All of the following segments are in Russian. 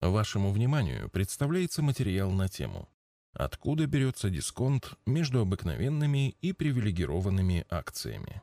Вашему вниманию представляется материал на тему «Откуда берется дисконт между обыкновенными и привилегированными акциями?».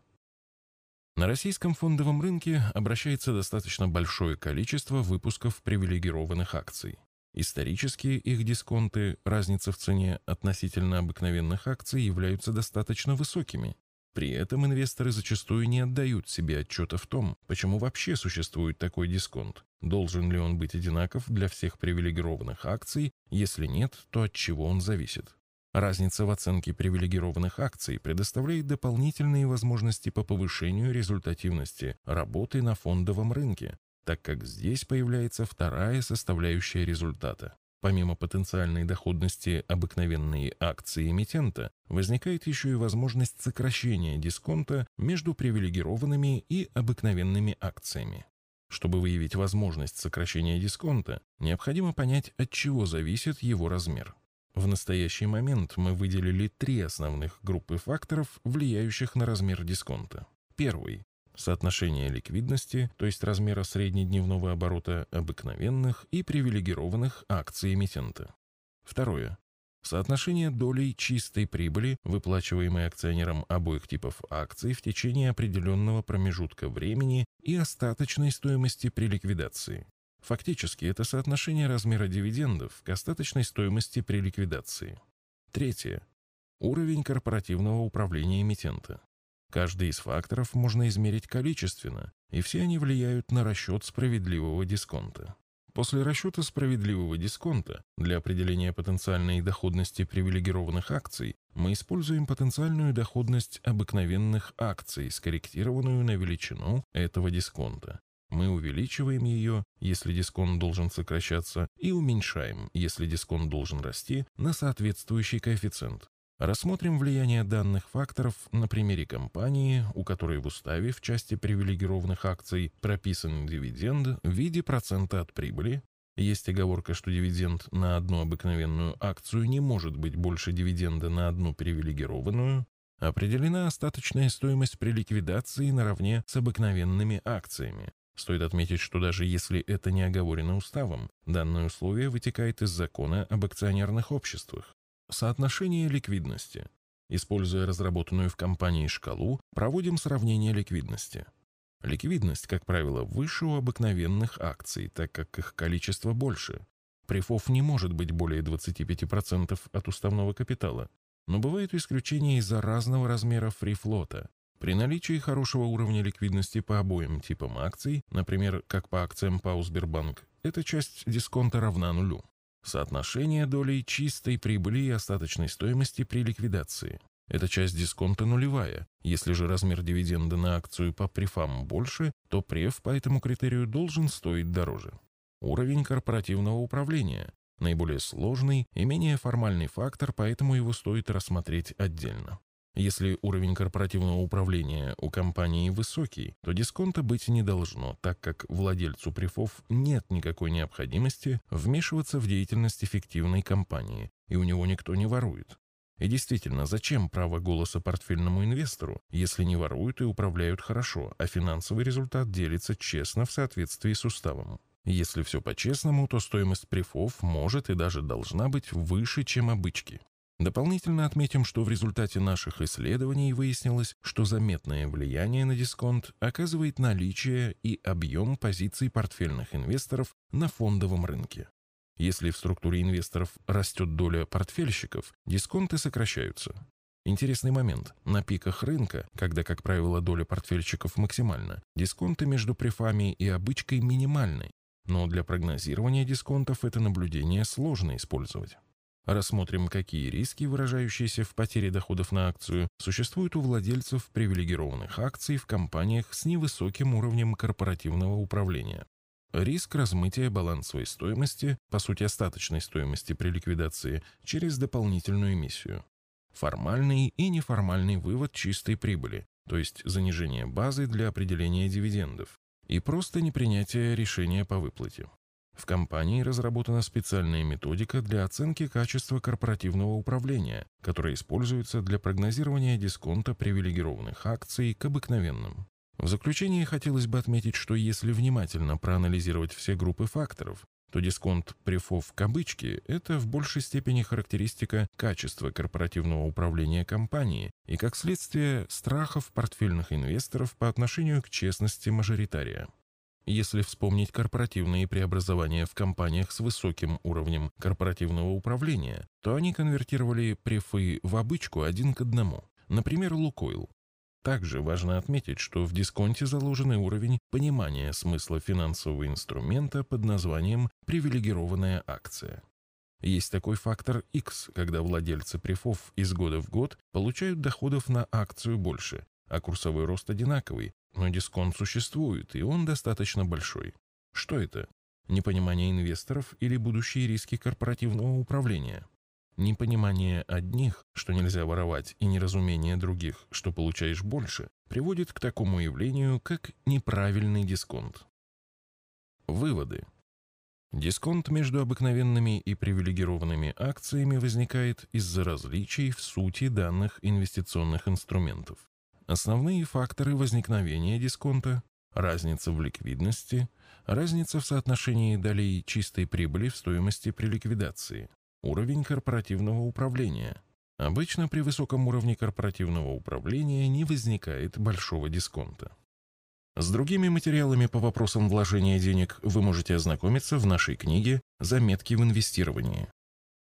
На российском фондовом рынке обращается достаточно большое количество выпусков привилегированных акций. Исторически их дисконты, разница в цене относительно обыкновенных акций являются достаточно высокими. При этом инвесторы зачастую не отдают себе отчета в том, почему вообще существует такой дисконт. Должен ли он быть одинаков для всех привилегированных акций, если нет, то от чего он зависит. Разница в оценке привилегированных акций предоставляет дополнительные возможности по повышению результативности работы на фондовом рынке, так как здесь появляется вторая составляющая результата. Помимо потенциальной доходности обыкновенной акции эмитента, возникает еще и возможность сокращения дисконта между привилегированными и обыкновенными акциями. Чтобы выявить возможность сокращения дисконта, необходимо понять, от чего зависит его размер. В настоящий момент мы выделили три основных группы факторов, влияющих на размер дисконта. Первый соотношение ликвидности, то есть размера среднедневного оборота обыкновенных и привилегированных акций эмитента. Второе. Соотношение долей чистой прибыли, выплачиваемой акционерам обоих типов акций в течение определенного промежутка времени и остаточной стоимости при ликвидации. Фактически это соотношение размера дивидендов к остаточной стоимости при ликвидации. Третье. Уровень корпоративного управления эмитента. Каждый из факторов можно измерить количественно, и все они влияют на расчет справедливого дисконта. После расчета справедливого дисконта для определения потенциальной доходности привилегированных акций мы используем потенциальную доходность обыкновенных акций, скорректированную на величину этого дисконта. Мы увеличиваем ее, если дисконт должен сокращаться, и уменьшаем, если дисконт должен расти, на соответствующий коэффициент. Рассмотрим влияние данных факторов на примере компании, у которой в уставе в части привилегированных акций прописан дивиденд в виде процента от прибыли. Есть оговорка, что дивиденд на одну обыкновенную акцию не может быть больше дивиденда на одну привилегированную. Определена остаточная стоимость при ликвидации наравне с обыкновенными акциями. Стоит отметить, что даже если это не оговорено уставом, данное условие вытекает из закона об акционерных обществах. Соотношение ликвидности. Используя разработанную в компании шкалу, проводим сравнение ликвидности. Ликвидность, как правило, выше у обыкновенных акций, так как их количество больше. Прифов не может быть более 25% от уставного капитала, но бывают исключения из-за разного размера фрифлота. При наличии хорошего уровня ликвидности по обоим типам акций, например, как по акциям ПАУ Сбербанк, эта часть дисконта равна нулю. Соотношение долей чистой прибыли и остаточной стоимости при ликвидации. Эта часть дисконта нулевая. Если же размер дивиденда на акцию по префам больше, то преф по этому критерию должен стоить дороже. Уровень корпоративного управления. Наиболее сложный и менее формальный фактор, поэтому его стоит рассмотреть отдельно. Если уровень корпоративного управления у компании высокий, то дисконта быть не должно, так как владельцу префов нет никакой необходимости вмешиваться в деятельность эффективной компании, и у него никто не ворует. И действительно, зачем право голоса портфельному инвестору, если не воруют и управляют хорошо, а финансовый результат делится честно в соответствии с уставом? Если все по-честному, то стоимость префов может и даже должна быть выше, чем обычки. Дополнительно отметим, что в результате наших исследований выяснилось, что заметное влияние на дисконт оказывает наличие и объем позиций портфельных инвесторов на фондовом рынке. Если в структуре инвесторов растет доля портфельщиков, дисконты сокращаются. Интересный момент. На пиках рынка, когда, как правило, доля портфельщиков максимальна, дисконты между префами и обычкой минимальны. Но для прогнозирования дисконтов это наблюдение сложно использовать. Рассмотрим, какие риски, выражающиеся в потере доходов на акцию, существуют у владельцев привилегированных акций в компаниях с невысоким уровнем корпоративного управления. Риск размытия балансовой стоимости, по сути остаточной стоимости при ликвидации, через дополнительную эмиссию. Формальный и неформальный вывод чистой прибыли, то есть занижение базы для определения дивидендов, и просто непринятие решения по выплате. В компании разработана специальная методика для оценки качества корпоративного управления, которая используется для прогнозирования дисконта привилегированных акций к обыкновенным. В заключение хотелось бы отметить, что если внимательно проанализировать все группы факторов, то дисконт префов кабычки – это в большей степени характеристика качества корпоративного управления компании и, как следствие, страхов портфельных инвесторов по отношению к честности мажоритария. Если вспомнить корпоративные преобразования в компаниях с высоким уровнем корпоративного управления, то они конвертировали префы в обычку один к одному. Например, Лукойл. Также важно отметить, что в дисконте заложен уровень понимания смысла финансового инструмента под названием «привилегированная акция». Есть такой фактор X, когда владельцы префов из года в год получают доходов на акцию больше, а курсовой рост одинаковый, но дисконт существует, и он достаточно большой. Что это? Непонимание инвесторов или будущие риски корпоративного управления? Непонимание одних, что нельзя воровать, и неразумение других, что получаешь больше, приводит к такому явлению, как неправильный дисконт. Выводы. Дисконт между обыкновенными и привилегированными акциями возникает из-за различий в сути данных инвестиционных инструментов. Основные факторы возникновения дисконта – разница в ликвидности, разница в соотношении долей чистой прибыли в стоимости при ликвидации, Уровень корпоративного управления. Обычно при высоком уровне корпоративного управления не возникает большого дисконта. С другими материалами по вопросам вложения денег вы можете ознакомиться в нашей книге «Заметки в инвестировании».